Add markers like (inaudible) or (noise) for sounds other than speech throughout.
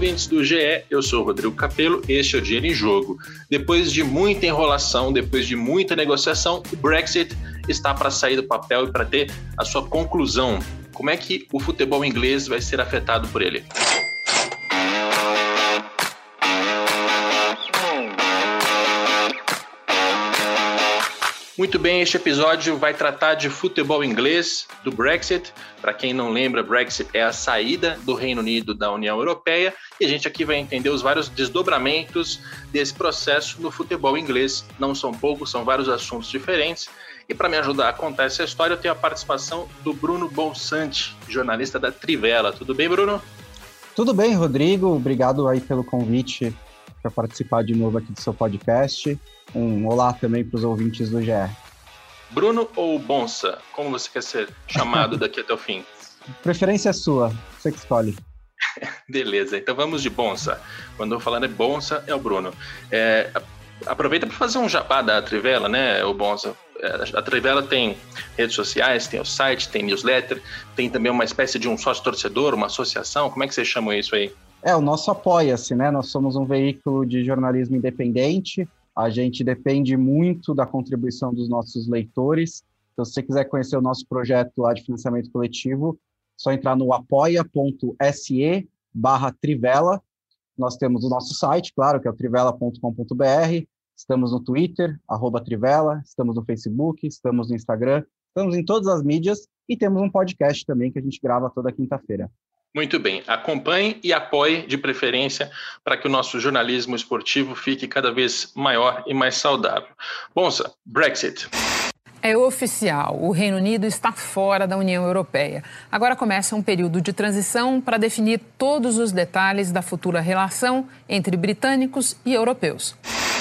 Ouvintes do GE, eu sou Rodrigo Capello, este é o Dinheiro em Jogo. Depois de muita enrolação, depois de muita negociação, o Brexit está para sair do papel e para ter a sua conclusão. Como é que o futebol inglês vai ser afetado por ele? Muito bem, este episódio vai tratar de futebol inglês, do Brexit. Para quem não lembra, Brexit é a saída do Reino Unido da União Europeia e a gente aqui vai entender os vários desdobramentos desse processo no futebol inglês. Não são poucos, são vários assuntos diferentes. E para me ajudar a contar essa história, eu tenho a participação do Bruno Bolsante, jornalista da Trivela. Tudo bem, Bruno? Tudo bem, Rodrigo. Obrigado aí pelo convite para participar de novo aqui do seu podcast. Um olá também para os ouvintes do GE. Bruno ou Bonsa? Como você quer ser chamado daqui até o fim? (laughs) Preferência sua, você que escolhe. (laughs) Beleza, então vamos de Bonsa. Quando eu falar de Bonsa, é o Bruno. É, aproveita para fazer um jabá da Trivela, né, o Bonsa? É, a Trivela tem redes sociais, tem o site, tem newsletter, tem também uma espécie de um sócio torcedor, uma associação. Como é que vocês chamam isso aí? É, o nosso apoia-se, né? Nós somos um veículo de jornalismo independente a gente depende muito da contribuição dos nossos leitores. Então, se você quiser conhecer o nosso projeto lá de financiamento coletivo, só entrar no apoia.se barra Trivela. Nós temos o nosso site, claro, que é o trivela.com.br. Estamos no Twitter, arroba Trivela, estamos no Facebook, estamos no Instagram, estamos em todas as mídias e temos um podcast também que a gente grava toda quinta-feira. Muito bem. Acompanhe e apoie, de preferência, para que o nosso jornalismo esportivo fique cada vez maior e mais saudável. Bonsa, Brexit. É oficial, o Reino Unido está fora da União Europeia. Agora começa um período de transição para definir todos os detalhes da futura relação entre britânicos e europeus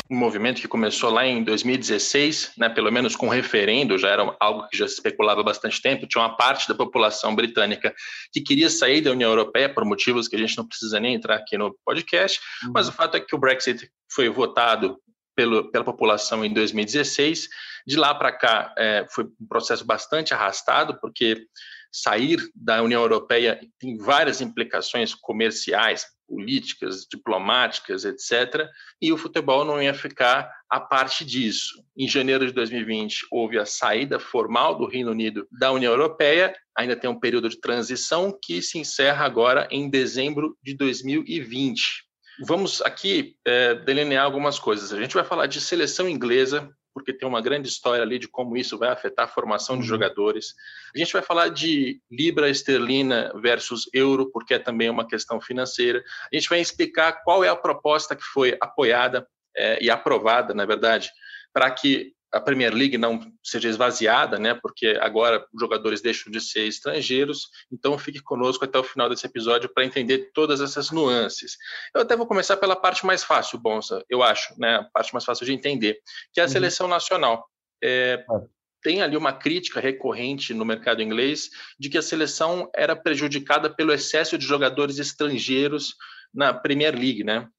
um movimento que começou lá em 2016, né, pelo menos com referendo, já era algo que já se especulava há bastante tempo. Tinha uma parte da população britânica que queria sair da União Europeia por motivos que a gente não precisa nem entrar aqui no podcast, uhum. mas o fato é que o Brexit foi votado pelo, pela população em 2016. De lá para cá é, foi um processo bastante arrastado, porque sair da União Europeia tem várias implicações comerciais, políticas, diplomáticas, etc. E o futebol não ia ficar a parte disso. Em janeiro de 2020, houve a saída formal do Reino Unido da União Europeia. Ainda tem um período de transição que se encerra agora em dezembro de 2020. Vamos aqui é, delinear algumas coisas. A gente vai falar de seleção inglesa, porque tem uma grande história ali de como isso vai afetar a formação de uhum. jogadores. A gente vai falar de libra esterlina versus euro, porque é também uma questão financeira. A gente vai explicar qual é a proposta que foi apoiada é, e aprovada, na verdade, para que a Premier League não seja esvaziada, né? Porque agora os jogadores deixam de ser estrangeiros. Então fique conosco até o final desse episódio para entender todas essas nuances. Eu até vou começar pela parte mais fácil, Bonsa, eu acho, né? A parte mais fácil de entender, que é a uhum. seleção nacional. É, é. Tem ali uma crítica recorrente no mercado inglês de que a seleção era prejudicada pelo excesso de jogadores estrangeiros na Premier League, né?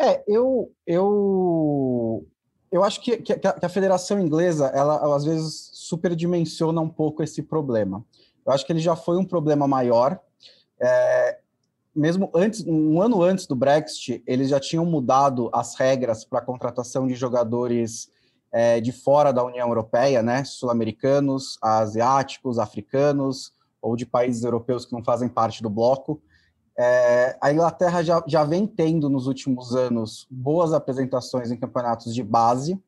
É, eu, eu eu acho que, que, que, a Federação Inglesa, ela, ela, às vezes superdimensiona um pouco esse problema. Eu acho que ele já foi um problema maior. É, mesmo antes, um ano antes do Brexit, eles já tinham mudado as regras para a contratação de jogadores é, de fora da União Europeia, né? Sul-americanos, asiáticos, africanos ou de países europeus que não fazem parte do bloco. É, a Inglaterra já, já vem tendo nos últimos anos boas apresentações em campeonatos de base,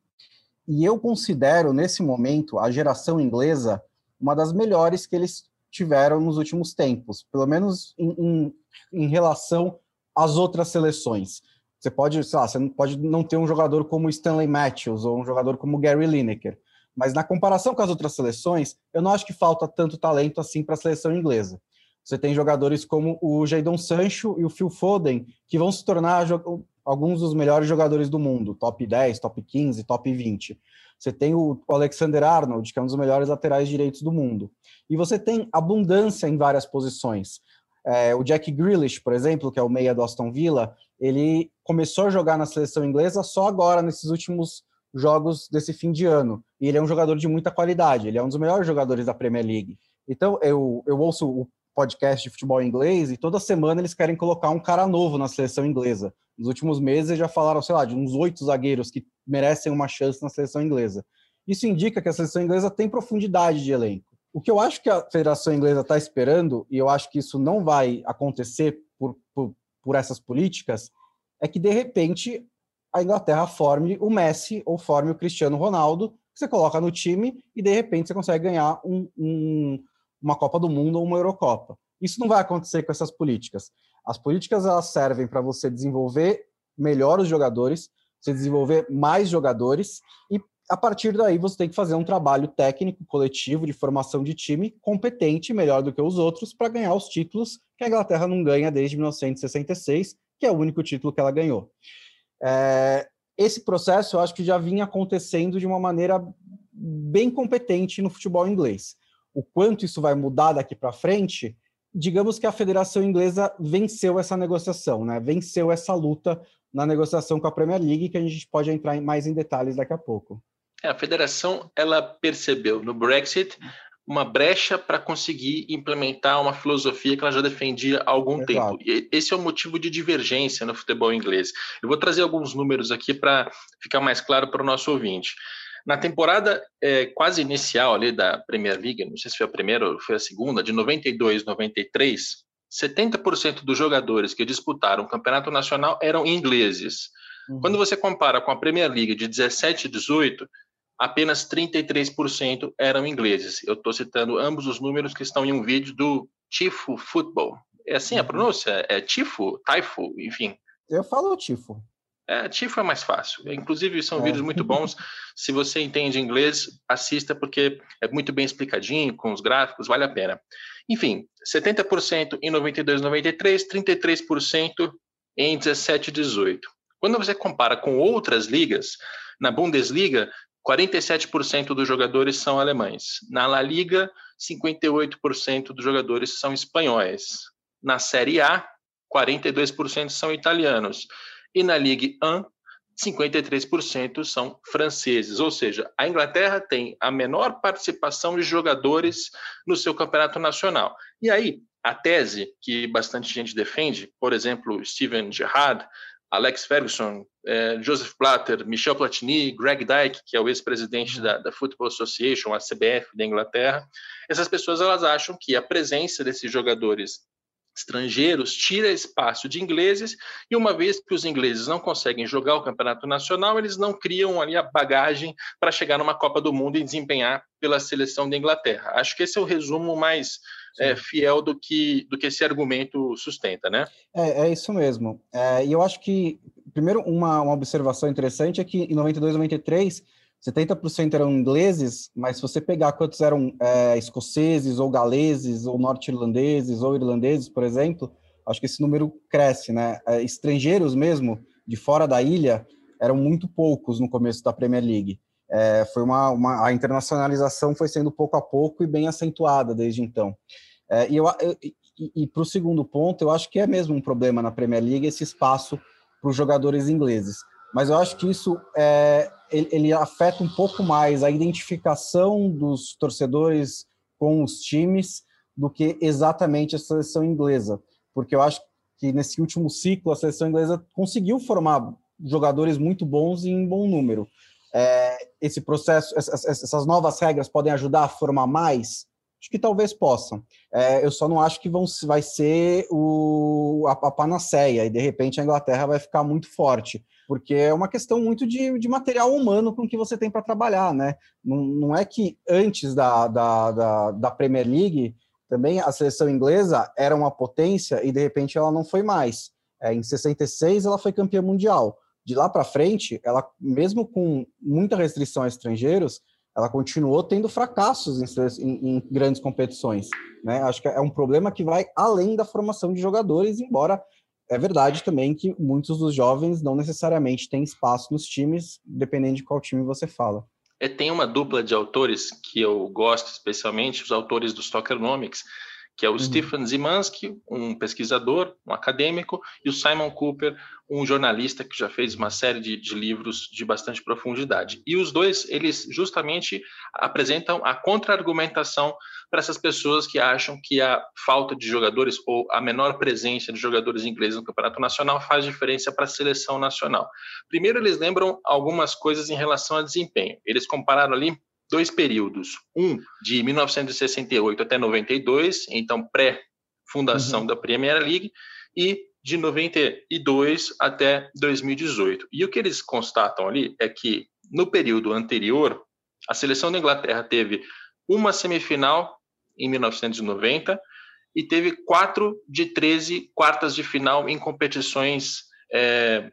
e eu considero, nesse momento, a geração inglesa uma das melhores que eles tiveram nos últimos tempos, pelo menos em, em, em relação às outras seleções. Você pode, sei lá, você pode não ter um jogador como Stanley Matthews ou um jogador como Gary Lineker, mas na comparação com as outras seleções, eu não acho que falta tanto talento assim para a seleção inglesa. Você tem jogadores como o Jadon Sancho e o Phil Foden, que vão se tornar alguns dos melhores jogadores do mundo, top 10, top 15, top 20. Você tem o Alexander Arnold, que é um dos melhores laterais direitos do mundo. E você tem abundância em várias posições. É, o Jack Grealish, por exemplo, que é o meia do Aston Villa, ele começou a jogar na seleção inglesa só agora, nesses últimos jogos desse fim de ano. E ele é um jogador de muita qualidade, ele é um dos melhores jogadores da Premier League. Então, eu, eu ouço o podcast de futebol inglês e toda semana eles querem colocar um cara novo na seleção inglesa. Nos últimos meses já falaram, sei lá, de uns oito zagueiros que merecem uma chance na seleção inglesa. Isso indica que a seleção inglesa tem profundidade de elenco. O que eu acho que a Federação Inglesa está esperando, e eu acho que isso não vai acontecer por, por, por essas políticas, é que de repente a Inglaterra forme o Messi ou forme o Cristiano Ronaldo, que você coloca no time e de repente você consegue ganhar um, um, uma Copa do Mundo ou uma Eurocopa. Isso não vai acontecer com essas políticas. As políticas elas servem para você desenvolver melhor os jogadores, você desenvolver mais jogadores e a partir daí você tem que fazer um trabalho técnico, coletivo, de formação de time competente, melhor do que os outros, para ganhar os títulos que a Inglaterra não ganha desde 1966, que é o único título que ela ganhou. É, esse processo eu acho que já vinha acontecendo de uma maneira bem competente no futebol inglês. O quanto isso vai mudar daqui para frente, digamos que a Federação Inglesa venceu essa negociação, né? venceu essa luta na negociação com a Premier League, que a gente pode entrar mais em detalhes daqui a pouco. É, a federação ela percebeu no Brexit uma brecha para conseguir implementar uma filosofia que ela já defendia há algum tempo. E esse é o motivo de divergência no futebol inglês. Eu vou trazer alguns números aqui para ficar mais claro para o nosso ouvinte. Na temporada é, quase inicial ali da Premier League, não sei se foi a primeira ou foi a segunda, de 92, 93, 70% dos jogadores que disputaram o campeonato nacional eram ingleses. Uhum. Quando você compara com a Premier League de 17 e 18, apenas 33% eram ingleses. Eu estou citando ambos os números que estão em um vídeo do Tifo Football. É assim a uhum. pronúncia? É Tifo? Taifo? Enfim. Eu falo Tifo. É, Tifo é mais fácil. Inclusive, são é. vídeos muito bons. Se você entende inglês, assista, porque é muito bem explicadinho, com os gráficos, vale a pena. Enfim, 70% em 92, 93, 33% em 17 e 18. Quando você compara com outras ligas, na Bundesliga, 47% dos jogadores são alemães. Na La Liga, 58% dos jogadores são espanhóis. Na Série A, 42% são italianos. E na Ligue 1, 53% são franceses, ou seja, a Inglaterra tem a menor participação de jogadores no seu campeonato nacional. E aí, a tese que bastante gente defende, por exemplo, Steven Gerrard, Alex Ferguson, eh, Joseph Blatter, Michel Platini, Greg Dyke, que é o ex-presidente da, da, Football Association, a CBF da Inglaterra, essas pessoas elas acham que a presença desses jogadores estrangeiros tira espaço de ingleses e uma vez que os ingleses não conseguem jogar o campeonato nacional, eles não criam ali a bagagem para chegar numa Copa do Mundo e desempenhar pela seleção da Inglaterra. Acho que esse é o resumo mais é, fiel do que, do que esse argumento sustenta, né? É, é isso mesmo. É, e eu acho que, primeiro, uma, uma observação interessante é que em 92, 93, 70% eram ingleses, mas se você pegar quantos eram é, escoceses, ou galeses, ou norte-irlandeses, ou irlandeses, por exemplo, acho que esse número cresce, né? É, estrangeiros mesmo, de fora da ilha, eram muito poucos no começo da Premier League. É, foi uma, uma, a internacionalização foi sendo pouco a pouco e bem acentuada desde então. É, e, eu, eu e, e para o segundo ponto, eu acho que é mesmo um problema na Premier League esse espaço para os jogadores ingleses. Mas eu acho que isso é, ele, ele, afeta um pouco mais a identificação dos torcedores com os times do que exatamente a seleção inglesa, porque eu acho que nesse último ciclo a seleção inglesa conseguiu formar jogadores muito bons em bom número. É, esse processo, essas, essas, novas regras podem ajudar a formar mais? Acho que talvez possam. É, eu só não acho que vão, vai ser o, a, a, panaceia e de repente a Inglaterra vai ficar muito forte, porque é uma questão muito de, de material humano com que você tem para trabalhar, né? Não, não, é que antes da, da, da, da Premier League também a seleção inglesa era uma potência e de repente ela não foi mais. É, em 66 ela foi campeã mundial de lá para frente, ela, mesmo com muita restrição a estrangeiros, ela continuou tendo fracassos em, em, em, grandes competições. Né? Acho que é um problema que vai além da formação de jogadores, embora é verdade também que muitos dos jovens não necessariamente têm espaço nos times, dependendo de qual time você fala. É, tem uma dupla de autores que eu gosto especialmente, os autores do Stockernomics, que é o uhum. Stephen Zimansky, um pesquisador, um acadêmico, e o Simon Cooper, um jornalista que já fez uma série de, de, livros de bastante profundidade. E os dois, eles justamente apresentam a contra-argumentação para essas pessoas que acham que a falta de jogadores ou a menor presença de jogadores ingleses no campeonato nacional faz diferença para a seleção nacional. Primeiro, eles lembram algumas coisas em relação a desempenho. Eles compararam ali dois períodos. Um de 1968 até 92, então pré-fundação uhum. da Premier League, e de 92 até 2018. E o que eles constatam ali é que no período anterior, a seleção da Inglaterra teve uma semifinal em 1990 e teve quatro de 13 quartas de final em competições é,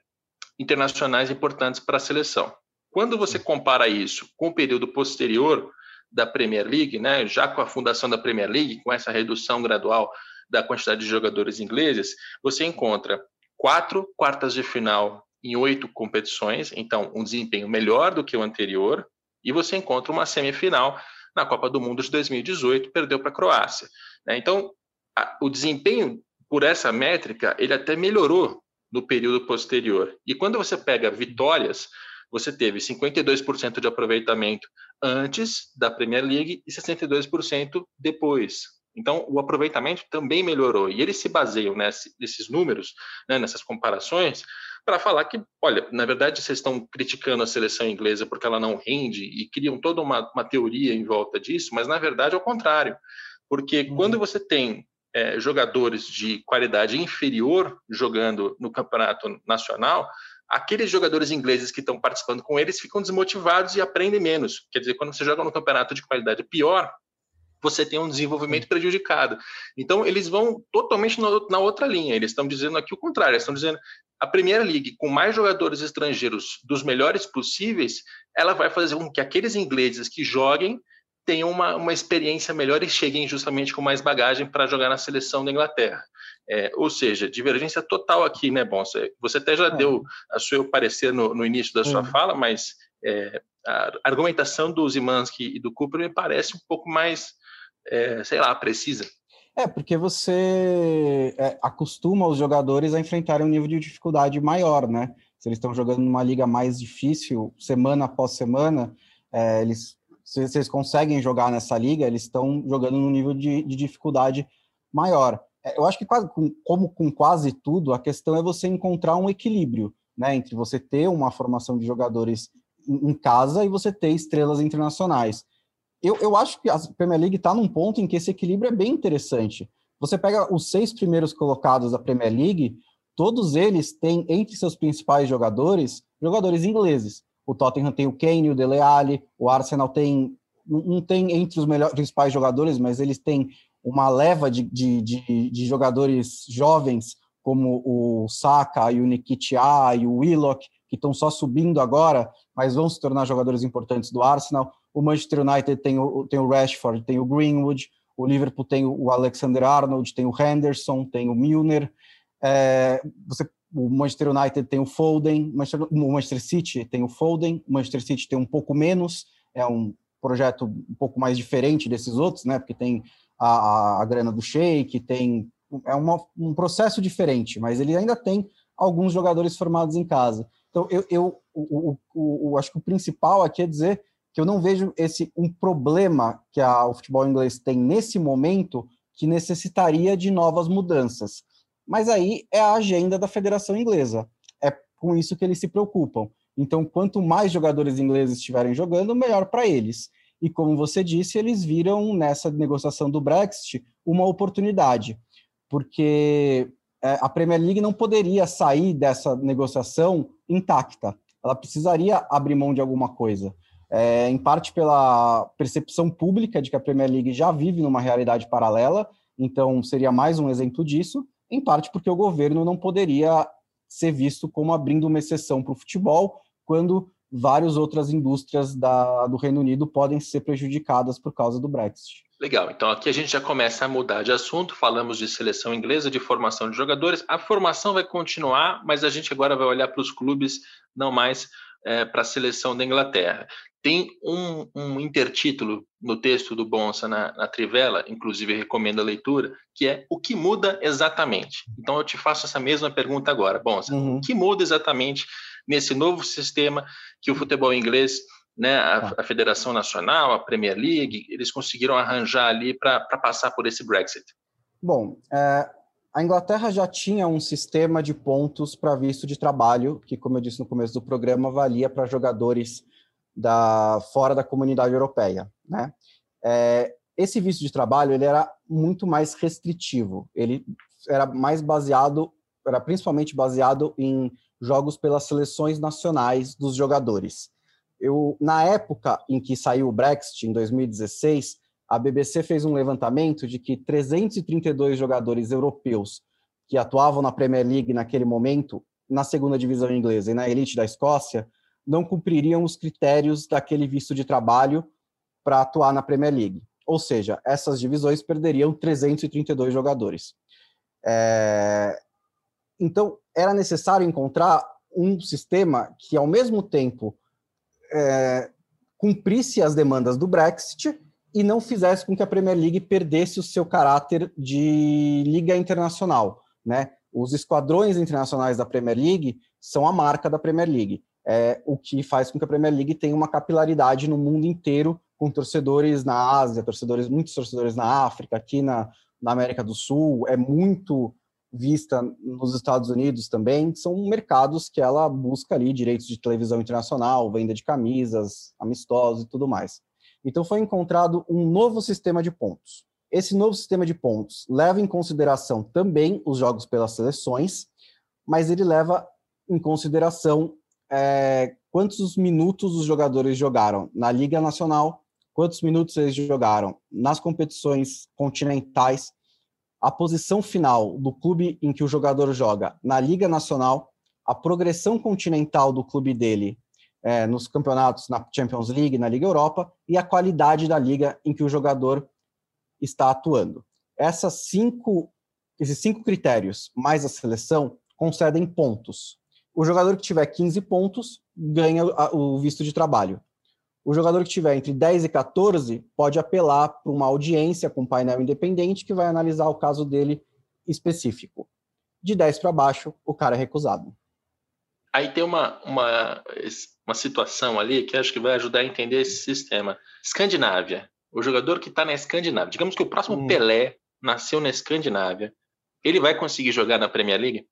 internacionais importantes para a seleção. Quando você compara isso com o período posterior da Premier League, né, já com a fundação da Premier League, com essa redução gradual da quantidade de jogadores ingleses, você encontra quatro quartas de final em oito competições, então um desempenho melhor do que o anterior, e você encontra uma semifinal na Copa do Mundo de 2018, perdeu para a Croácia. Né? Então, a, o desempenho por essa métrica, ele até melhorou no período posterior. E quando você pega vitórias, você teve 52% de aproveitamento antes da Premier League e 62% depois. Então, o aproveitamento também melhorou. E eles se baseiam nesse, nesses números, né, nessas comparações, para falar que, olha, na verdade, vocês estão criticando a seleção inglesa porque ela não rende e criam toda uma, uma teoria em volta disso, mas, na verdade, é o contrário. Porque uhum. quando você tem é, jogadores de qualidade inferior jogando no campeonato nacional, aqueles jogadores ingleses que estão participando com eles ficam desmotivados e aprendem menos. Quer dizer, quando você joga no campeonato de qualidade pior, você tem um desenvolvimento prejudicado. Então, eles vão totalmente na outra linha. Eles estão dizendo aqui o contrário. Eles estão dizendo a Premier League, com mais jogadores estrangeiros dos melhores possíveis, ela vai fazer com que aqueles ingleses que joguem tenham uma, uma experiência melhor e cheguem justamente com mais bagagem para jogar na seleção da Inglaterra. É, ou seja, divergência total aqui, né, Bom? Você até já é. deu a seu parecer no, no início da sua fala, mas é, a argumentação do Zimansky e do Cooper me parece um pouco mais, é, sei lá, precisa. É, porque você é, acostuma os jogadores a enfrentarem um nível de dificuldade maior, né? Se eles estão jogando numa liga mais difícil, semana após semana, é, eles se vocês conseguem jogar nessa liga, eles estão jogando num nível de, de dificuldade maior. É, eu acho que quase, como com quase tudo, a questão é você encontrar um equilíbrio, né, entre você ter uma formação de jogadores em casa e você ter estrelas internacionais. Eu, eu acho que a Premier League está num ponto em que esse equilíbrio é bem interessante. Você pega os seis primeiros colocados da Premier League, todos eles têm entre seus principais jogadores jogadores ingleses. O Tottenham tem o Kane, o Dele Alli, o Arsenal tem não tem entre os melhores principais jogadores, mas eles têm uma leva de, de, de, de jogadores jovens como o Saka e o Nikitia e o Willock, que estão só subindo agora, mas vão se tornar jogadores importantes do Arsenal. O Manchester United tem o, tem o Rashford, tem o Greenwood, o Liverpool tem o Alexander Arnold, tem o Henderson, tem o Milner. É, você o Manchester United tem o Foden, o Manchester City tem o Foden, o Manchester City tem um pouco menos, é um projeto um pouco mais diferente desses outros, né? Porque tem a, a grana do Sheik, tem é uma, um processo diferente, mas ele ainda tem alguns jogadores formados em casa. Então eu, eu o, o, o, acho que o principal aqui é dizer que eu não vejo esse um problema que a, o futebol inglês tem nesse momento que necessitaria de novas mudanças. Mas aí é a agenda da Federação Inglesa. É com isso que eles se preocupam. Então, quanto mais jogadores ingleses estiverem jogando, melhor para eles. E como você disse, eles viram nessa negociação do Brexit uma oportunidade, porque é, a Premier League não poderia sair dessa negociação intacta. Ela precisaria abrir mão de alguma coisa. É, em parte pela percepção pública de que a Premier League já vive numa realidade paralela, então seria mais um exemplo disso, em parte porque o governo não poderia ser visto como abrindo uma exceção para o futebol, quando várias outras indústrias da, do Reino Unido podem ser prejudicadas por causa do Brexit. Legal, então aqui a gente já começa a mudar de assunto. Falamos de seleção inglesa, de formação de jogadores. A formação vai continuar, mas a gente agora vai olhar para os clubes, não mais é, para a seleção da Inglaterra. Tem um, um, intertítulo no texto do Bonsa na, na, Trivela, inclusive recomendo a leitura, que é o que muda exatamente. Então eu te faço essa mesma pergunta agora, Bonsa. Uhum. O que muda exatamente nesse novo sistema que o futebol inglês, né, a, tá. a Federação Nacional, a Premier League, eles conseguiram arranjar ali para passar por esse Brexit? Bom, é, a Inglaterra já tinha um sistema de pontos para visto de trabalho, que, como eu disse no começo do programa, valia para jogadores da fora da comunidade europeia. Né? É, esse visto de trabalho ele era muito mais restritivo. Ele era mais baseado, era principalmente baseado em jogos pelas seleções nacionais dos jogadores. Eu, na época em que saiu o Brexit, em 2016, a BBC fez um levantamento de que 332 jogadores europeus que atuavam na Premier League naquele momento, na segunda divisão inglesa e na elite da Escócia, não cumpririam os critérios daquele visto de trabalho para atuar na Premier League. Ou seja, essas divisões perderiam 332 jogadores. É... Então, era necessário encontrar um sistema que, ao mesmo tempo, é... cumprisse as demandas do Brexit e não fizesse com que a Premier League perdesse o seu caráter de liga internacional. Né? Os esquadrões internacionais da Premier League são a marca da Premier League é o que faz com que a Premier League tenha uma capilaridade no mundo inteiro, com torcedores na Ásia, torcedores, muitos torcedores na África, aqui na, na América do Sul, é muito vista nos Estados Unidos também, são mercados que ela busca ali direitos de televisão internacional, venda de camisas, amistosos e tudo mais. Então foi encontrado um novo sistema de pontos. Esse novo sistema de pontos leva em consideração também os jogos pelas seleções, mas ele leva em consideração é, quantos minutos os jogadores jogaram na Liga Nacional, quantos minutos eles jogaram nas competições continentais, a posição final do clube em que o jogador joga na Liga Nacional, a progressão continental do clube dele é, nos campeonatos, na Champions League, na Liga Europa, e a qualidade da liga em que o jogador está atuando. Essas cinco, esses cinco critérios, mais a seleção, concedem pontos. O jogador que tiver 15 pontos ganha o visto de trabalho. O jogador que tiver entre 10 e 14 pode apelar para uma audiência com um painel independente que vai analisar o caso dele específico. De 10 para baixo, o cara é recusado. Aí tem uma, uma, uma situação ali que acho que vai ajudar a entender esse sistema. Escandinávia. O jogador que está na Escandinávia. Digamos que o próximo hum. Pelé nasceu na Escandinávia. Ele vai conseguir jogar na Premier League?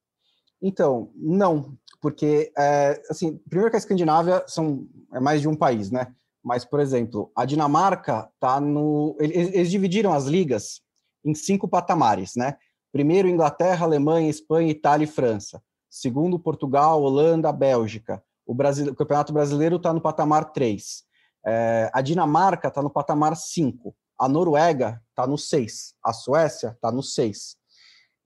Então, não porque, é, assim, primeiro que a Escandinávia são, é mais de um país, né? Mas, por exemplo, a Dinamarca tá no. Eles, eles dividiram as ligas em cinco patamares, né? Primeiro, Inglaterra, Alemanha, Espanha, Itália e França. Segundo, Portugal, Holanda, Bélgica. O, Brasil, o Campeonato Brasileiro está no patamar 3. É, a Dinamarca está no patamar 5. A Noruega está no 6. A Suécia está no 6.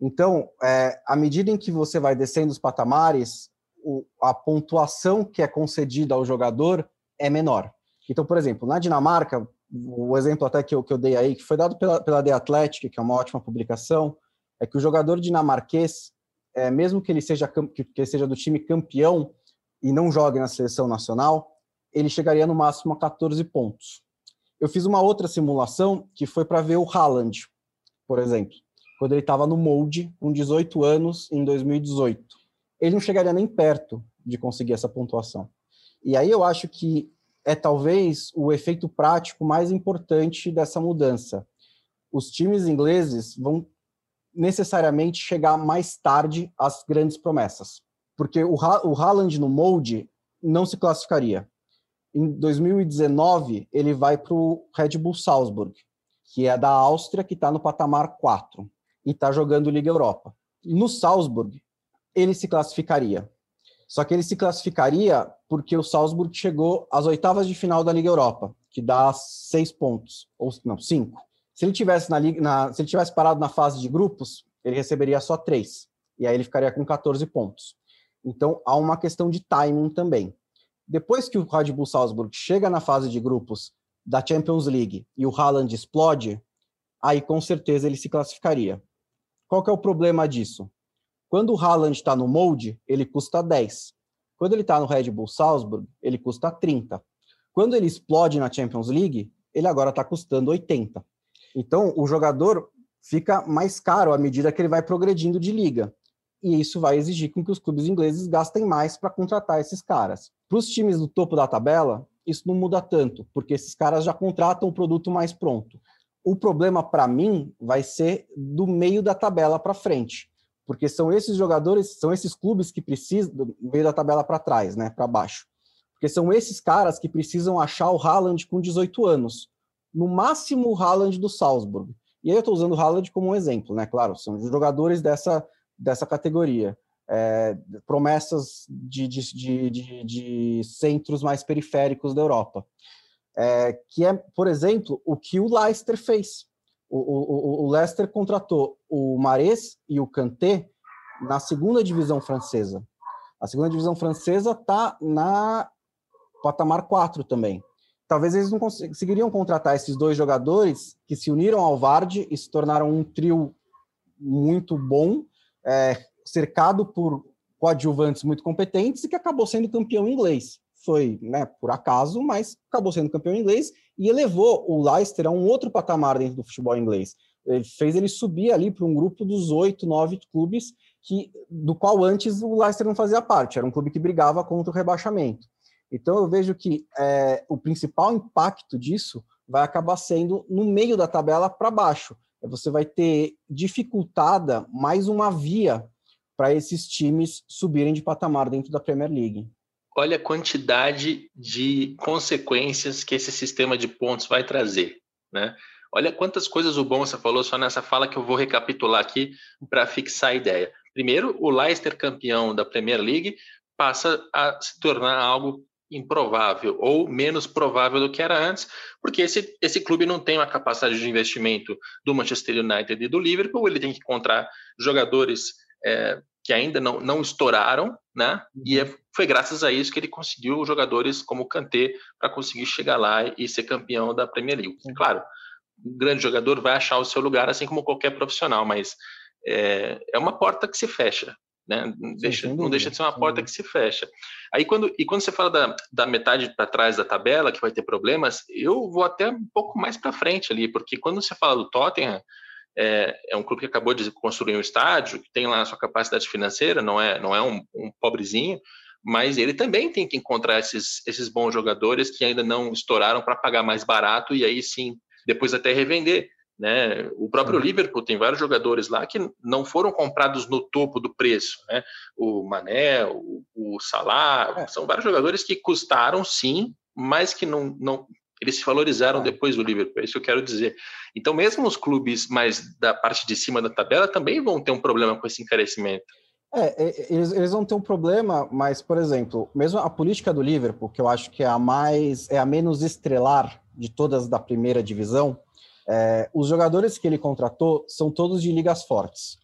Então, é, à medida em que você vai descendo os patamares, o, a pontuação que é concedida ao jogador é menor. Então, por exemplo, na Dinamarca, o exemplo até que eu, que eu dei aí, que foi dado pela, pela The Athletic, que é uma ótima publicação, é que o jogador dinamarquês, é, mesmo que ele, seja, que ele seja do time campeão e não jogue na seleção nacional, ele chegaria no máximo a 14 pontos. Eu fiz uma outra simulação que foi para ver o Haaland, por exemplo, quando ele estava no Molde, com 18 anos, em 2018 ele não chegaria nem perto de conseguir essa pontuação. E aí eu acho que é talvez o efeito prático mais importante dessa mudança. Os times ingleses vão necessariamente chegar mais tarde às grandes promessas, porque o, ha o Haaland no molde não se classificaria. Em 2019, ele vai para o Red Bull Salzburg, que é da Áustria, que está no patamar 4 e está jogando Liga Europa. No Salzburg, ele se classificaria. Só que ele se classificaria porque o Salzburg chegou às oitavas de final da Liga Europa, que dá seis pontos, ou não, cinco. Se ele tivesse na liga, na, se ele tivesse parado na fase de grupos, ele receberia só três, e aí ele ficaria com 14 pontos. Então há uma questão de timing também. Depois que o Red Bull Salzburg chega na fase de grupos da Champions League e o Haaland explode, aí com certeza ele se classificaria. Qual que é o problema disso? Quando o Haaland está no molde, ele custa 10. Quando ele está no Red Bull Salzburg, ele custa 30. Quando ele explode na Champions League, ele agora está custando 80. Então, o jogador fica mais caro à medida que ele vai progredindo de liga. E isso vai exigir com que os clubes ingleses gastem mais para contratar esses caras. Para os times do topo da tabela, isso não muda tanto, porque esses caras já contratam o produto mais pronto. O problema, para mim, vai ser do meio da tabela para frente, porque são esses jogadores, são esses clubes que precisam, do meio da tabela para trás, né, para baixo, porque são esses caras que precisam achar o Haaland com 18 anos, no máximo o Haaland do Salzburg. E aí eu estou usando o Haaland como um exemplo, né? Claro, são jogadores dessa, dessa categoria. É, promessas de, de, de, de, centros mais periféricos da Europa. É, que é, por exemplo, o que o Leicester fez. O, o, o Leicester contratou o Mares e o Kanté na segunda divisão francesa. A segunda divisão francesa está na patamar 4 também talvez eles não conseguiriam contratar esses dois jogadores que se uniram ao Vardy e se tornaram um trio muito bom, é, cercado por coadjuvantes muito competentes e que acabou sendo campeão inglês. Foi, né, por acaso, mas acabou sendo campeão inglês e elevou o Leicester a um outro patamar dentro do futebol inglês. Ele fez ele subir ali para um grupo dos oito, nove clubes que do qual antes o Leicester não fazia parte. Era um clube que brigava contra o rebaixamento. Então eu vejo que é, o principal impacto disso vai acabar sendo no meio da tabela para baixo. Você vai ter dificultada mais uma via para esses times subirem de patamar dentro da Premier League. Olha a quantidade de consequências que esse sistema de pontos vai trazer, né? Olha quantas coisas o você falou só nessa fala que eu vou recapitular aqui para fixar a ideia. Primeiro, o Leicester campeão da Premier League passa a se tornar algo improvável ou menos provável do que era antes, porque esse, esse clube não tem uma capacidade de investimento do Manchester United e do Liverpool, ele tem que encontrar jogadores é, que ainda não, não estouraram, né? E é, foi graças a isso que ele conseguiu jogadores como o Kanté para conseguir chegar lá e ser campeão da Premier League. Claro, um grande jogador vai achar o seu lugar, assim como qualquer profissional, mas é, é uma porta que se fecha. Né? Deixa, não deixa de ser uma porta que se fecha. Aí quando e quando você fala da, da metade para trás da tabela que vai ter problemas, eu vou até um pouco mais para frente ali, porque quando você fala do Tottenham é, é, um clube que acabou de construir um estádio, que tem lá a sua capacidade financeira, não é não é um, um pobrezinho, mas ele também tem que encontrar esses, esses bons jogadores que ainda não estouraram para pagar mais barato e aí sim depois até revender. Né? O próprio uhum. Liverpool tem vários jogadores lá que não foram comprados no topo do preço. Né? O Mané, o, o Salah, é. são vários jogadores que custaram sim, mas que não, não eles se valorizaram é. depois do Liverpool, é isso que eu quero dizer. Então, mesmo os clubes mais da parte de cima da tabela também vão ter um problema com esse encarecimento. É, é, eles, eles vão ter um problema, mas, por exemplo, mesmo a política do Liverpool, que eu acho que é a mais, é a menos estrelar de todas da primeira divisão, é, os jogadores que ele contratou são todos de ligas fortes.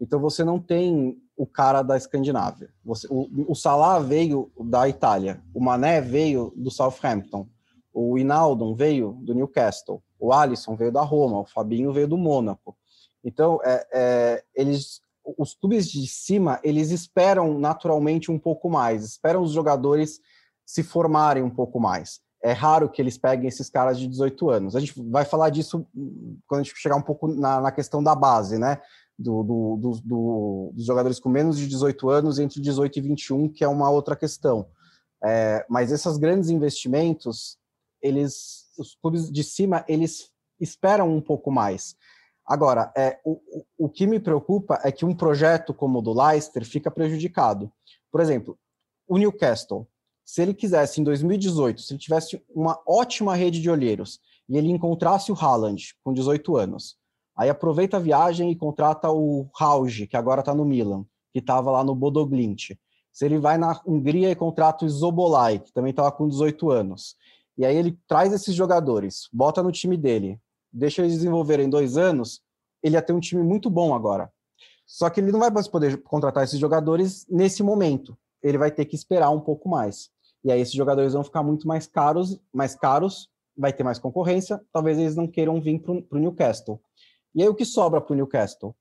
Então você não tem o cara da Escandinávia. Você, o, o Salah veio da Itália, o Mané veio do Southampton, o Inaldo veio do Newcastle, o Alisson veio da Roma, o Fabinho veio do Mônaco. Então é, é, eles, os clubes de cima eles esperam naturalmente um pouco mais, esperam os jogadores se formarem um pouco mais é raro que eles peguem esses caras de 18 anos. A gente vai falar disso quando a gente chegar um pouco na, na questão da base, né? Do, do, do, dos jogadores com menos de 18 anos entre 18 e 21, que é uma outra questão. É, mas esses grandes investimentos, eles, os clubes de cima, eles esperam um pouco mais. Agora, é, o, o que me preocupa é que um projeto como o do Leicester fica prejudicado. Por exemplo, o Newcastle se ele quisesse em 2018, se ele tivesse uma ótima rede de olheiros e ele encontrasse o Haaland com 18 anos, aí aproveita a viagem e contrata o Rauge, que agora está no Milan, que estava lá no Bodoglint. Se ele vai na Hungria e contrata o Zobolai, que também estava com 18 anos, e aí ele traz esses jogadores, bota no time dele, deixa eles desenvolverem dois anos, ele ia ter um time muito bom agora. Só que ele não vai mais poder contratar esses jogadores nesse momento. Ele vai ter que esperar um pouco mais. E aí esses jogadores vão ficar muito mais caros, mais caros, vai ter mais concorrência, talvez eles não queiram vir para o Newcastle. E aí o que sobra para o Newcastle?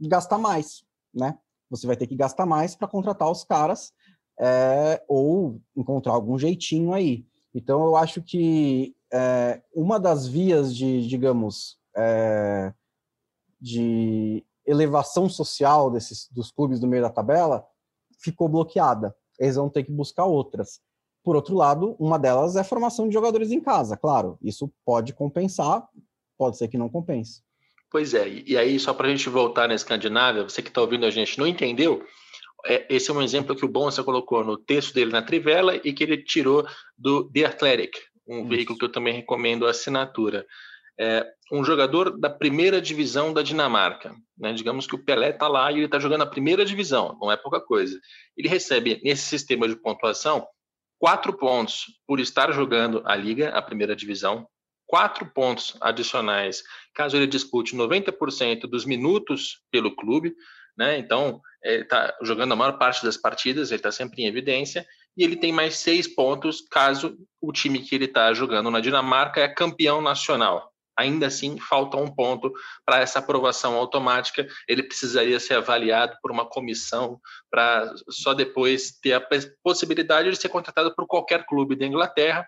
Gastar mais, né? Você vai ter que gastar mais para contratar os caras é, ou encontrar algum jeitinho aí. Então eu acho que é, uma das vias de, digamos, é, de elevação social desses, dos clubes do meio da tabela ficou bloqueada. Eles vão ter que buscar outras. Por outro lado, uma delas é a formação de jogadores em casa, claro. Isso pode compensar, pode ser que não compense. Pois é, e aí, só para a gente voltar na Escandinávia, você que está ouvindo a gente não entendeu, esse é um exemplo que o Bonsa colocou no texto dele na Trivela e que ele tirou do The Athletic, um Isso. veículo que eu também recomendo a assinatura. É, um jogador da primeira divisão da Dinamarca. Né? Digamos que o Pelé está lá e ele está jogando a primeira divisão, não é pouca coisa. Ele recebe, nesse sistema de pontuação, quatro pontos por estar jogando a Liga, a primeira divisão, quatro pontos adicionais caso ele dispute 90% dos minutos pelo clube, né? Então, está jogando a maior parte das partidas, ele está sempre em evidência, e ele tem mais seis pontos caso o time que ele está jogando na Dinamarca é campeão nacional ainda assim falta um ponto para essa aprovação automática. Ele precisaria ser avaliado por uma comissão para só depois ter a possibilidade de ser contratado por qualquer clube da Inglaterra,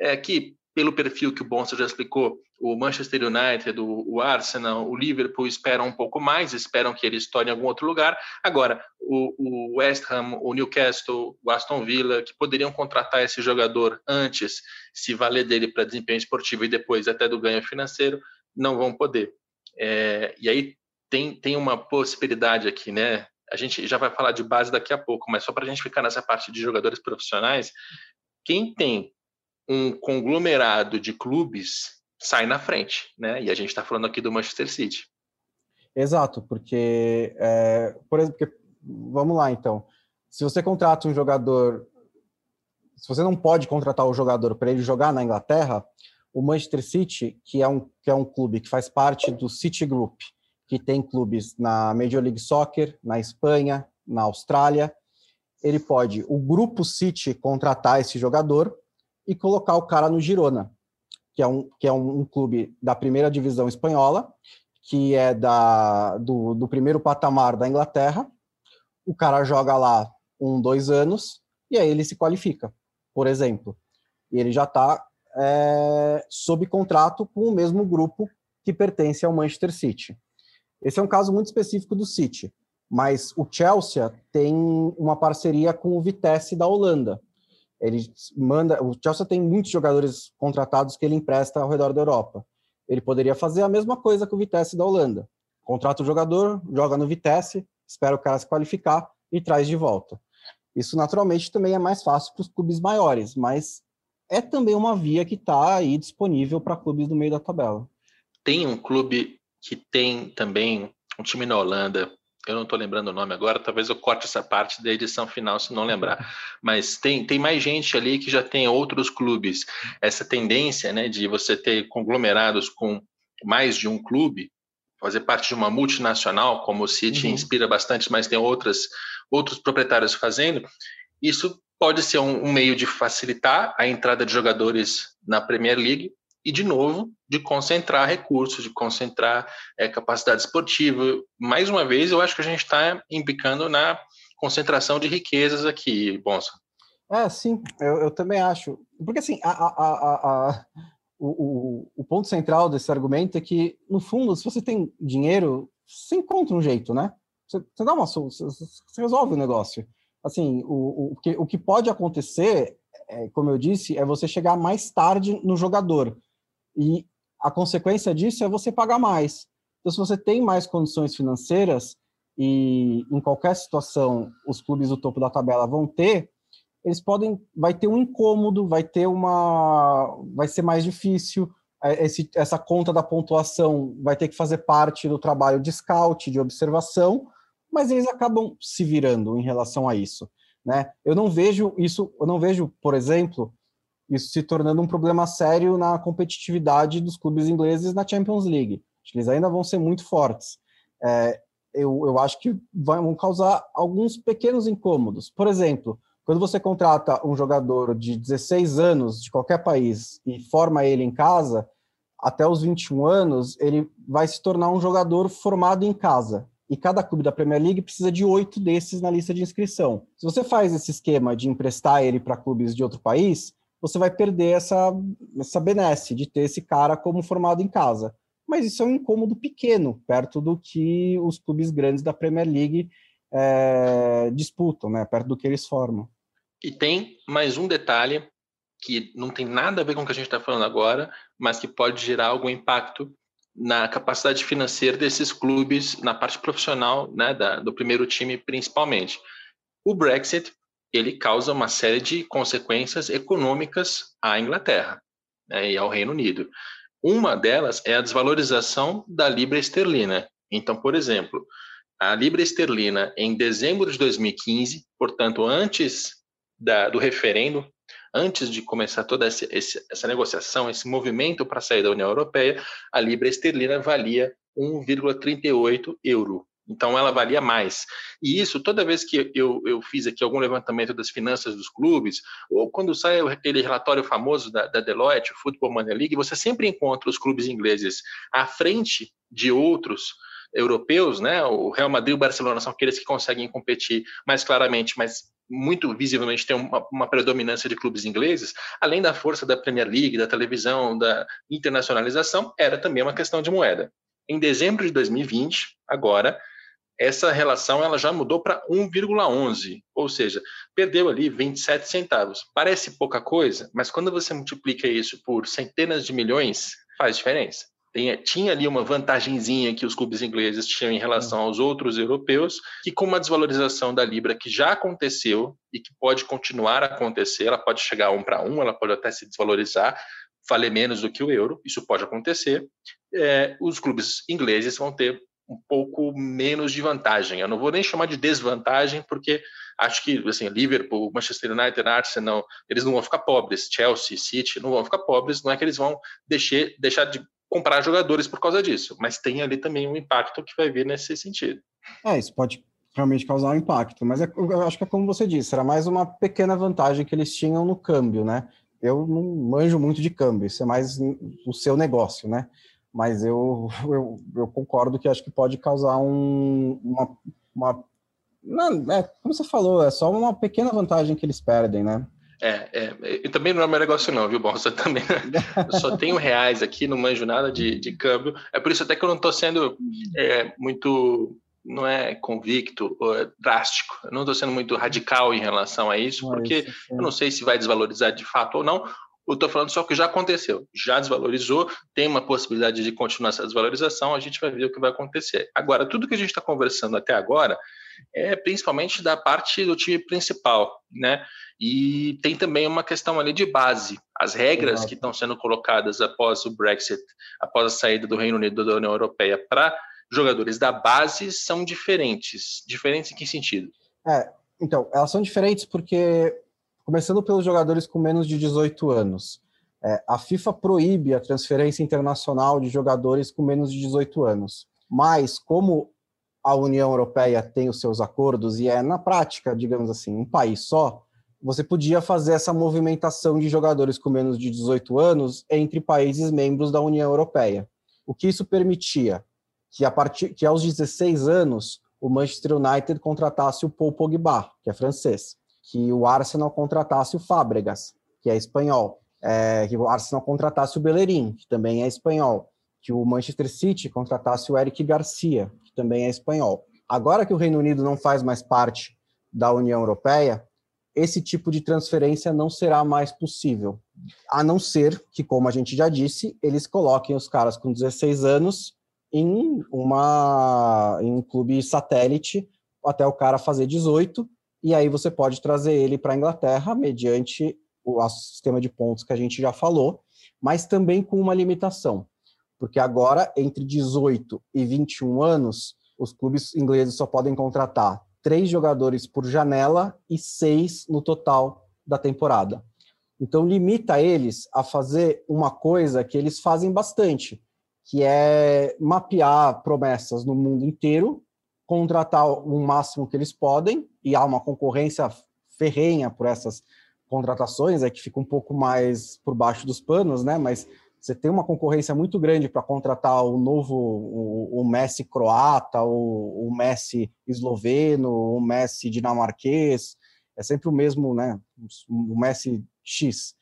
é, que pelo perfil que o Bonsa já explicou, o Manchester United, o, Arsenal, o Liverpool esperam um pouco mais, esperam que ele estoure em algum outro lugar. Agora, o, West Ham, o Newcastle, o Aston Villa, que poderiam contratar esse jogador antes, se valer dele para desempenho esportivo e depois até do ganho financeiro, não vão poder. É, e aí tem, tem uma possibilidade aqui, né? A gente já vai falar de base daqui a pouco, mas só para a gente ficar nessa parte de jogadores profissionais, quem tem um conglomerado de clubes sai na frente, né? E a gente está falando aqui do Manchester City. Exato, porque, é, por exemplo, porque, vamos lá então, se você contrata um jogador, se você não pode contratar o jogador para ele jogar na Inglaterra, o Manchester City, que é um que é um clube que faz parte do City Group, que tem clubes na Major League Soccer, na Espanha, na Austrália, ele pode, o grupo City contratar esse jogador e colocar o cara no Girona, que é um, que é um, clube da primeira divisão espanhola, que é da, do, do primeiro patamar da Inglaterra. O cara joga lá um, dois anos, e aí ele se qualifica, por exemplo. E ele já está é, sob contrato com o mesmo grupo que pertence ao Manchester City. Esse é um caso muito específico do City, mas o Chelsea tem uma parceria com o Vitesse da Holanda. Ele manda, o Chelsea tem muitos jogadores contratados que ele empresta ao redor da Europa. Ele poderia fazer a mesma coisa que o Vitesse da Holanda. Contrata o jogador, joga no Vitesse, espera o cara se qualificar e traz de volta. Isso naturalmente também é mais fácil para os clubes maiores, mas é também uma via que está aí disponível para clubes do meio da tabela. Tem um clube que tem também um time na Holanda eu não estou lembrando o nome agora, talvez eu corte essa parte da edição final se não lembrar. (laughs) Mas tem, tem mais gente ali que já tem outros clubes. Essa tendência né, de você ter conglomerados com mais de um clube, fazer parte de uma multinacional, como o City uhum. inspira bastante, mas tem outras, outros proprietários fazendo, isso pode ser um, um meio de facilitar a entrada de jogadores na Premier League, e, de novo, de concentrar recursos, de concentrar é, capacidade esportiva. Mais uma vez, eu acho que a gente está implicando na concentração de riquezas aqui, Bonsa. É, sim, eu, eu também acho. Porque, assim, a, a, a, o, o, o, ponto central desse argumento é que, no fundo, se você tem dinheiro, você encontra um jeito, né? Você, você dá uma você, você resolve o negócio. Assim, o, o, que, o que pode acontecer, é, como eu disse, é você chegar mais tarde no jogador. E a consequência disso é você pagar mais. Então, se você tem mais condições financeiras, e em qualquer situação os clubes do topo da tabela vão ter, eles podem, vai ter um incômodo, vai ter uma, vai ser mais difícil. É, esse, essa conta da pontuação vai ter que fazer parte do trabalho de scout, de observação, mas eles acabam se virando em relação a isso, né? Eu não vejo isso, eu não vejo, por exemplo, isso se tornando um problema sério na competitividade dos clubes ingleses na Champions League. Eles ainda vão ser muito fortes. É, eu, eu acho que vão causar alguns pequenos incômodos. Por exemplo, quando você contrata um jogador de 16 anos de qualquer país e forma ele em casa, até os 21 anos, ele vai se tornar um jogador formado em casa. E cada clube da Premier League precisa de oito desses na lista de inscrição. Se você faz esse esquema de emprestar ele para clubes de outro país, você vai perder essa, essa benesse de ter esse cara como formado em casa. Mas isso é um incômodo pequeno, perto do que os clubes grandes da Premier League é, disputam, né? perto do que eles formam. E tem mais um detalhe que não tem nada a ver com o que a gente está falando agora, mas que pode gerar algum impacto na capacidade financeira desses clubes na parte profissional né, da, do primeiro time principalmente. O Brexit ele causa uma série de consequências econômicas à Inglaterra né, e ao Reino Unido. Uma delas é a desvalorização da libra esterlina. Então, por exemplo, a libra esterlina em dezembro de 2015, portanto, antes da, do referendo, antes de começar toda essa, essa negociação, esse movimento para sair da União Europeia, a libra esterlina valia 1,38 euro. Então ela valia mais. E isso, toda vez que eu, eu fiz aqui algum levantamento das finanças dos clubes, ou quando sai aquele relatório famoso da, da Deloitte, o Football Money League, você sempre encontra os clubes ingleses à frente de outros europeus, né? O Real Madrid e o Barcelona são aqueles que conseguem competir mais claramente, mas muito visivelmente tem uma, uma, predominância de clubes ingleses, além da força da Premier League, da televisão, da internacionalização, era também uma questão de moeda. Em dezembro de 2020, agora, essa relação ela já mudou para 1,11, ou seja, perdeu ali 27 centavos. Parece pouca coisa, mas quando você multiplica isso por centenas de milhões, faz diferença. Tem, tinha ali uma vantagenzinha que os clubes ingleses tinham em relação aos outros europeus, que com uma desvalorização da libra que já aconteceu e que pode continuar a acontecer, ela pode chegar um para um, ela pode até se desvalorizar, valer menos do que o euro, isso pode acontecer. É, os clubes ingleses vão ter um pouco menos de vantagem. Eu não vou nem chamar de desvantagem, porque acho que assim, Liverpool, Manchester United, Arsenal, eles não vão ficar pobres. Chelsea, City não vão ficar pobres. Não é que eles vão deixar, deixar de comprar jogadores por causa disso, mas tem ali também um impacto que vai vir nesse sentido. É, isso pode realmente causar um impacto, mas é, eu acho que é como você disse, era mais uma pequena vantagem que eles tinham no câmbio, né? Eu não manjo muito de câmbio, isso é mais o seu negócio, né? Mas eu, (laughs) eu, eu concordo que acho que pode causar um, uma, uma não, é, como você falou, é só uma pequena vantagem que eles perdem, né? É, é, e também não é meu negócio não, viu, bom? Só também, eu (laughs) só tenho reais aqui, não manjo nada de, de câmbio. É por isso até que eu não estou sendo é, muito, não é convicto, é drástico. Eu não estou sendo muito radical em relação a isso, porque eu não sei se vai desvalorizar de fato ou não. Eu estou falando só que já aconteceu, já desvalorizou, tem uma possibilidade de continuar essa desvalorização, a gente vai ver o que vai acontecer. Agora, tudo que a gente está conversando até agora é principalmente da parte do time principal, né? E tem também uma questão ali de base. As regras Exato. que estão sendo colocadas após o Brexit, após a saída do Reino Unido da União Europeia para jogadores da base são diferentes. Diferentes em que sentido? É, então, elas são diferentes porque, começando pelos jogadores com menos de 18 anos, é, a FIFA proíbe a transferência internacional de jogadores com menos de 18 anos. Mas, como a União Europeia tem os seus acordos e é, na prática, digamos assim, um país só, você podia fazer essa movimentação de jogadores com menos de 18 anos entre países membros da União Europeia. O que isso permitia? Que, a partir, que aos 16 anos o Manchester United contratasse o Paul Pogba, que é francês, que o Arsenal contratasse o Fábregas, que é espanhol, é, que o Arsenal contratasse o Bellerin, que também é espanhol, que o Manchester City contratasse o Eric Garcia, que também é espanhol. Agora que o Reino Unido não faz mais parte da União Europeia, esse tipo de transferência não será mais possível. A não ser que, como a gente já disse, eles coloquem os caras com 16 anos em, uma, em um clube satélite até o cara fazer 18, e aí você pode trazer ele para a Inglaterra mediante o sistema de pontos que a gente já falou, mas também com uma limitação, porque agora, entre 18 e 21 anos, os clubes ingleses só podem contratar três jogadores por janela e seis no total da temporada. Então, limita eles a fazer uma coisa que eles fazem bastante, que é mapear promessas no mundo inteiro, contratar o máximo que eles podem, e há uma concorrência ferrenha por essas contratações, é que fica um pouco mais por baixo dos panos, né? Mas você tem uma concorrência muito grande para contratar o novo, o, o Messi croata, o, o, Messi esloveno, o Messi dinamarquês, é sempre o mesmo, né? O Messi X.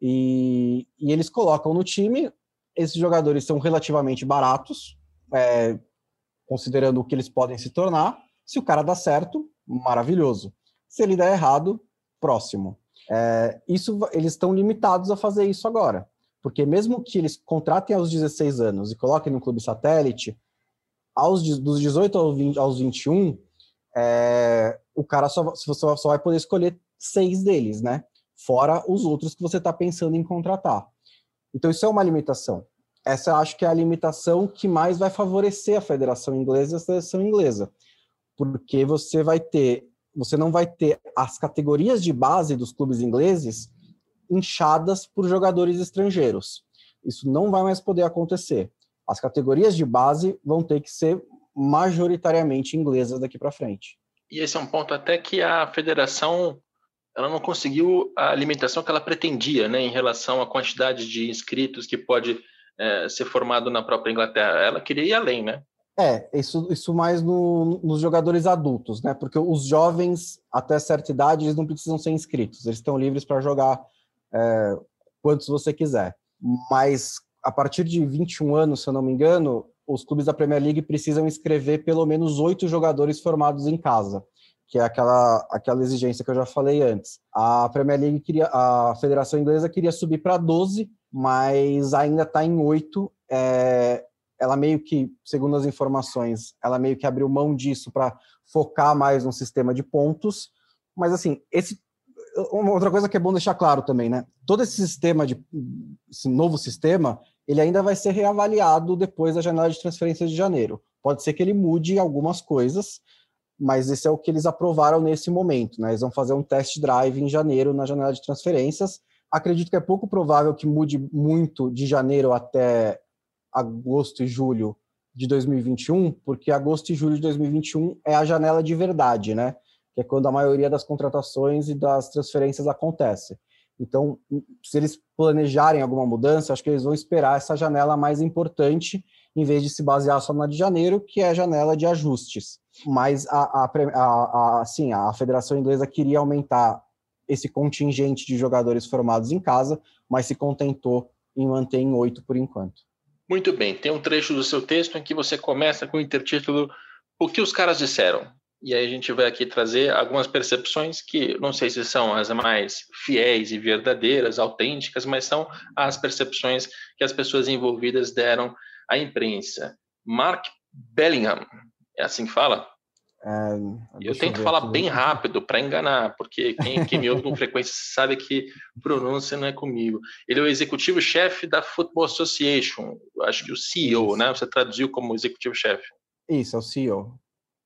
E, e eles colocam no time, esses jogadores são relativamente baratos, é, considerando o que eles podem se tornar. Se o cara dá certo, maravilhoso. Se ele der errado, próximo. É, isso eles estão limitados a fazer isso agora. Porque mesmo que eles contratem aos 16 anos e coloquem no clube satélite, aos, dos 18 aos, 20, aos 21, é, o cara só, só, só vai poder escolher seis deles, né? Fora os outros que você está pensando em contratar. Então, isso é uma limitação. Essa acho que é a limitação que mais vai favorecer a Federação Inglesa e a Seleção Inglesa. Porque você vai ter, você não vai ter as categorias de base dos clubes ingleses inchadas por jogadores estrangeiros. Isso não vai mais poder acontecer. As categorias de base vão ter que ser majoritariamente inglesas daqui para frente. E esse é um ponto até que a federação ela não conseguiu a alimentação que ela pretendia, né, em relação à quantidade de inscritos que pode é, ser formado na própria Inglaterra. Ela queria ir além, né? É, isso, isso mais no, nos jogadores adultos, né? Porque os jovens, até certa idade, eles não precisam ser inscritos, eles estão livres para jogar é, quantos você quiser. Mas a partir de 21 anos, se eu não me engano, os clubes da Premier League precisam inscrever pelo menos oito jogadores formados em casa, que é aquela, aquela exigência que eu já falei antes. A Premier League queria, a Federação Inglesa queria subir para 12, mas ainda está em oito. É, ela meio que, segundo as informações, ela meio que abriu mão disso para focar mais no sistema de pontos. Mas assim, esse uma outra coisa que é bom deixar claro também, né? Todo esse sistema de esse novo sistema, ele ainda vai ser reavaliado depois da janela de transferências de janeiro. Pode ser que ele mude algumas coisas, mas esse é o que eles aprovaram nesse momento, né? Eles vão fazer um test drive em janeiro na janela de transferências. Acredito que é pouco provável que mude muito de janeiro até agosto e julho de 2021, porque agosto e julho de 2021 é a janela de verdade, né? que é quando a maioria das contratações e das transferências acontece. Então, se eles planejarem alguma mudança, acho que eles vão esperar essa janela mais importante, em vez de se basear só na de janeiro, que é a janela de ajustes. Mas a, a, a, a, assim, a Federação Inglesa queria aumentar esse contingente de jogadores formados em casa, mas se contentou em manter em oito por enquanto. Muito bem, tem um trecho do seu texto em que você começa com o intertítulo O que os caras disseram? E aí a gente vai aqui trazer algumas percepções que não sei se são as mais fiéis e verdadeiras, autênticas, mas são as percepções que as pessoas envolvidas deram à imprensa. Mark Bellingham, é assim que fala? É, eu tenho que falar bem rápido para enganar, porque quem, quem me ouve com frequência sabe que pronúncia não é comigo. Ele é o executivo-chefe da Football Association, acho que o CEO, né? Você traduziu como executivo-chefe. Isso, é o CEO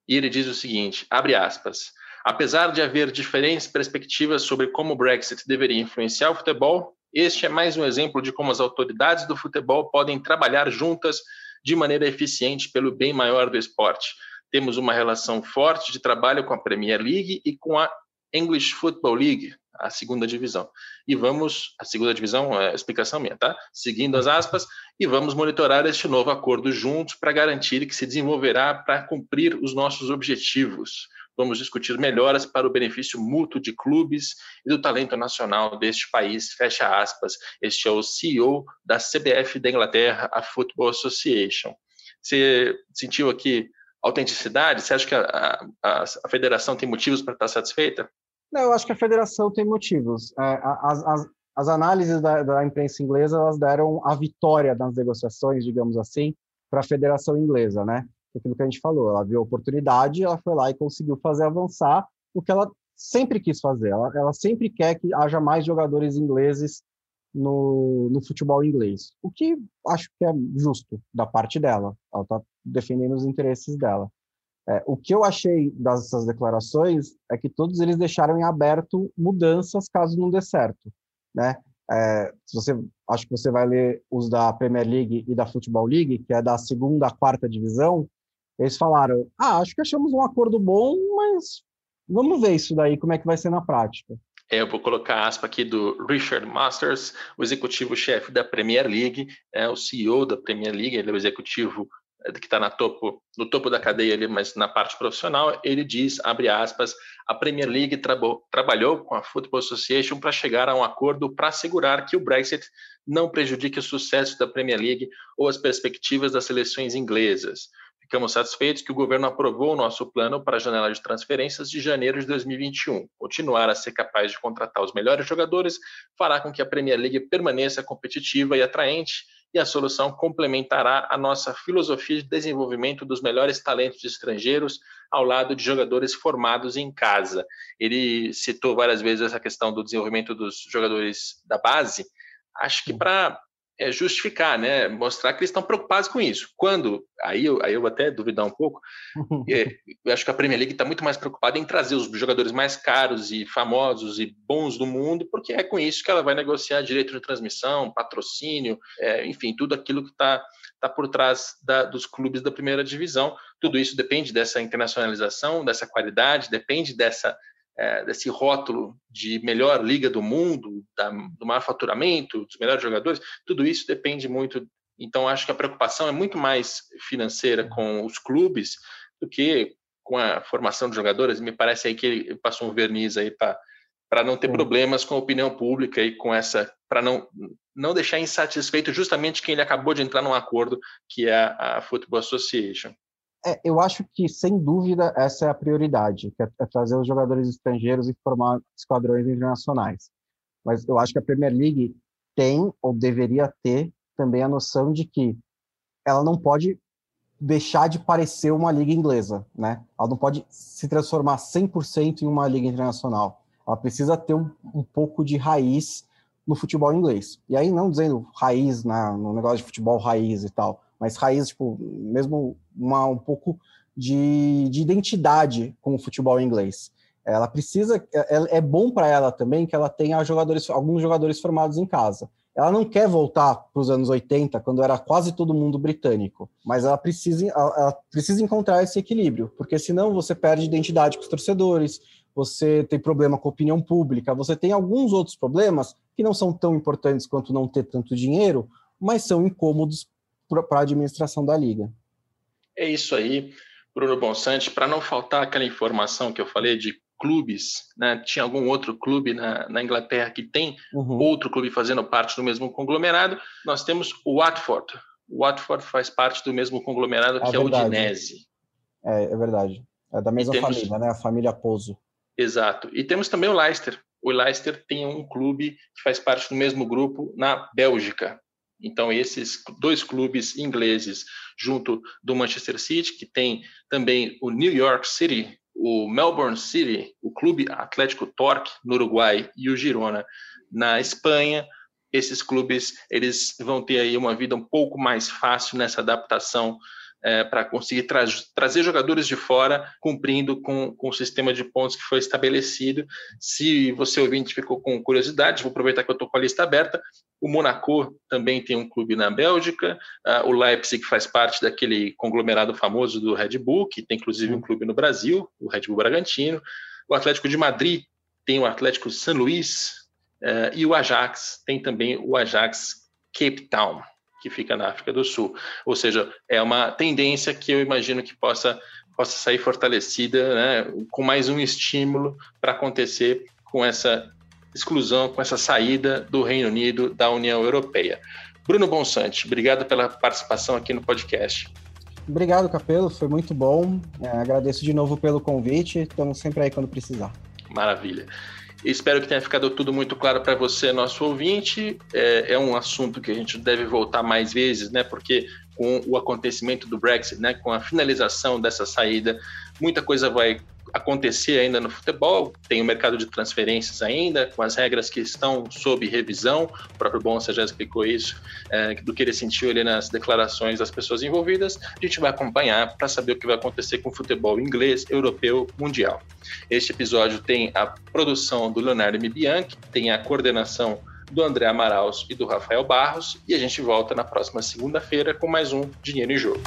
e ele diz o seguinte, abre aspas, apesar de haver diferentes perspectivas sobre como o Brexit deveria influenciar o futebol, este é mais um exemplo de como as autoridades do futebol podem trabalhar juntas de maneira eficiente pelo bem maior do esporte. Temos uma relação forte de trabalho com a Premier League e com a English Football League, a segunda divisão. E vamos, a segunda divisão é explicação minha, tá? Seguindo as aspas, e vamos monitorar este novo acordo juntos para garantir que se desenvolverá para cumprir os nossos objetivos. Vamos discutir melhoras para o benefício mútuo de clubes e do talento nacional deste país. Fecha aspas. Este é o CEO da CBF da Inglaterra, a Football Association. Você sentiu aqui autenticidade? Você acha que a, a, a federação tem motivos para estar satisfeita? Não, eu acho que a federação tem motivos. É, as, as, as análises da, da, imprensa inglesa elas deram a vitória nas negociações, digamos assim, para a federação inglesa, né? Aquilo que a gente falou, ela viu a oportunidade, ela foi lá e conseguiu fazer avançar o que ela sempre quis fazer. Ela, ela sempre quer que haja mais jogadores ingleses no, no futebol inglês, o que acho que é justo da parte dela. Ela está defendendo os interesses dela. É, o que eu achei dessas declarações é que todos eles deixaram em aberto mudanças caso não dê certo, né? É, se você acho que você vai ler os da Premier League e da Football League, que é da segunda à quarta divisão, eles falaram: "Ah, acho que achamos um acordo bom, mas vamos ver isso daí como é que vai ser na prática". É, eu vou colocar aspa aqui do Richard Masters, o executivo-chefe da Premier League, é o CEO da Premier League, ele é o executivo é, que está topo, no topo da cadeia ali, mas na parte profissional, ele diz, abre aspas, a Premier League trabalhou com a Football Association para chegar a um acordo para assegurar que o Brexit não prejudique o sucesso da Premier League ou as perspectivas das seleções inglesas. Ficamos satisfeitos que o governo aprovou o nosso plano para a janela de transferências de janeiro de 2021. Continuar a ser capaz de contratar os melhores jogadores fará com que a Premier League permaneça competitiva e atraente, e a solução complementará a nossa filosofia de desenvolvimento dos melhores talentos estrangeiros ao lado de jogadores formados em casa. Ele citou várias vezes essa questão do desenvolvimento dos jogadores da base. Acho que para é, justificar, né? Mostrar que eles estão preocupados com isso. Quando, aí eu, aí eu até duvidar um pouco, (laughs) é, eu acho que a Premier League está muito mais preocupada em trazer os jogadores mais caros e famosos e bons do mundo, porque é com isso que ela vai negociar direito de transmissão, patrocínio, é, enfim, tudo aquilo que está tá por trás da, dos clubes da primeira divisão. Tudo isso depende dessa internacionalização, dessa qualidade, depende dessa é, desse rótulo de melhor liga do mundo, da, do maior faturamento, dos melhores jogadores, tudo isso depende muito. Então, acho que a preocupação é muito mais financeira com os clubes do que com a formação de jogadores. Me parece aí que ele passou um verniz aí para para não ter problemas com a opinião pública e com essa para não não deixar insatisfeito justamente quem ele acabou de entrar num acordo que é a, a Football Association. É, eu acho que, sem dúvida, essa é a prioridade, que é, é trazer os jogadores estrangeiros e formar esquadrões internacionais. Mas eu acho que a Premier League tem, ou deveria ter, também a noção de que ela não pode deixar de parecer uma liga inglesa, né? Ela não pode se transformar 100% em uma liga internacional. Ela precisa ter um, um, pouco de raiz no futebol inglês. E aí não dizendo raiz na, no negócio de futebol raiz e tal, mas raiz, tipo, mesmo uma, um pouco de, de identidade com o futebol inglês. Ela precisa, é, é bom para ela também que ela tenha jogadores, alguns jogadores formados em casa. Ela não quer voltar para os anos 80, quando era quase todo mundo britânico, mas ela precisa, ela precisa encontrar esse equilíbrio, porque senão você perde identidade com os torcedores, você tem problema com a opinião pública, você tem alguns outros problemas que não são tão importantes quanto não ter tanto dinheiro, mas são incômodos para a administração da liga. É isso aí, Bruno Bonsante. Para não faltar aquela informação que eu falei de clubes, né? tinha algum outro clube na, na Inglaterra que tem uhum. outro clube fazendo parte do mesmo conglomerado, nós temos o Watford. O Watford faz parte do mesmo conglomerado é que verdade. é o Udinese. É, é verdade. É da mesma temos... família, né? A família Pozo. Exato. E temos também o Leicester. O Leicester tem um clube que faz parte do mesmo grupo na Bélgica, então, esses dois clubes ingleses, junto do Manchester City, que tem também o New York City, o Melbourne City, o Clube Atlético Torque no Uruguai e o Girona na Espanha, esses clubes eles vão ter aí uma vida um pouco mais fácil nessa adaptação é, para conseguir tra trazer jogadores de fora, cumprindo com, com o sistema de pontos que foi estabelecido. Se você ouvinte ficou com curiosidade, vou aproveitar que eu estou com a lista aberta. O Monaco também tem um clube na Bélgica, uh, o Leipzig faz parte daquele conglomerado famoso do Red Bull, que tem inclusive um clube no Brasil, o Red Bull Bragantino. O Atlético de Madrid tem o Atlético San Luís, uh, e o Ajax tem também o Ajax Cape Town que fica na África do Sul. Ou seja, é uma tendência que eu imagino que possa, possa sair fortalecida, né, com mais um estímulo para acontecer com essa exclusão, com essa saída do Reino Unido da União Europeia. Bruno Bonsante, obrigado pela participação aqui no podcast. Obrigado, Capelo, foi muito bom. É, agradeço de novo pelo convite. Estamos sempre aí quando precisar. Maravilha. Espero que tenha ficado tudo muito claro para você, nosso ouvinte. É, é, um assunto que a gente deve voltar mais vezes, né? Porque com o acontecimento do Brexit, né? Com a finalização dessa saída, muita coisa vai acontecer ainda no futebol. Tem o mercado de transferências ainda, com as regras que estão sob revisão. O próprio Bonsa já explicou isso, é, do que ele sentiu ali nas declarações das pessoas envolvidas. A gente vai acompanhar para saber o que vai acontecer com o futebol inglês, europeu, mundial. Este episódio tem a produção do Leonardo M. Bianchi, tem a coordenação do André Amaraus e do Rafael Barros, e a gente volta na próxima segunda-feira com mais um Dinheiro em Jogo.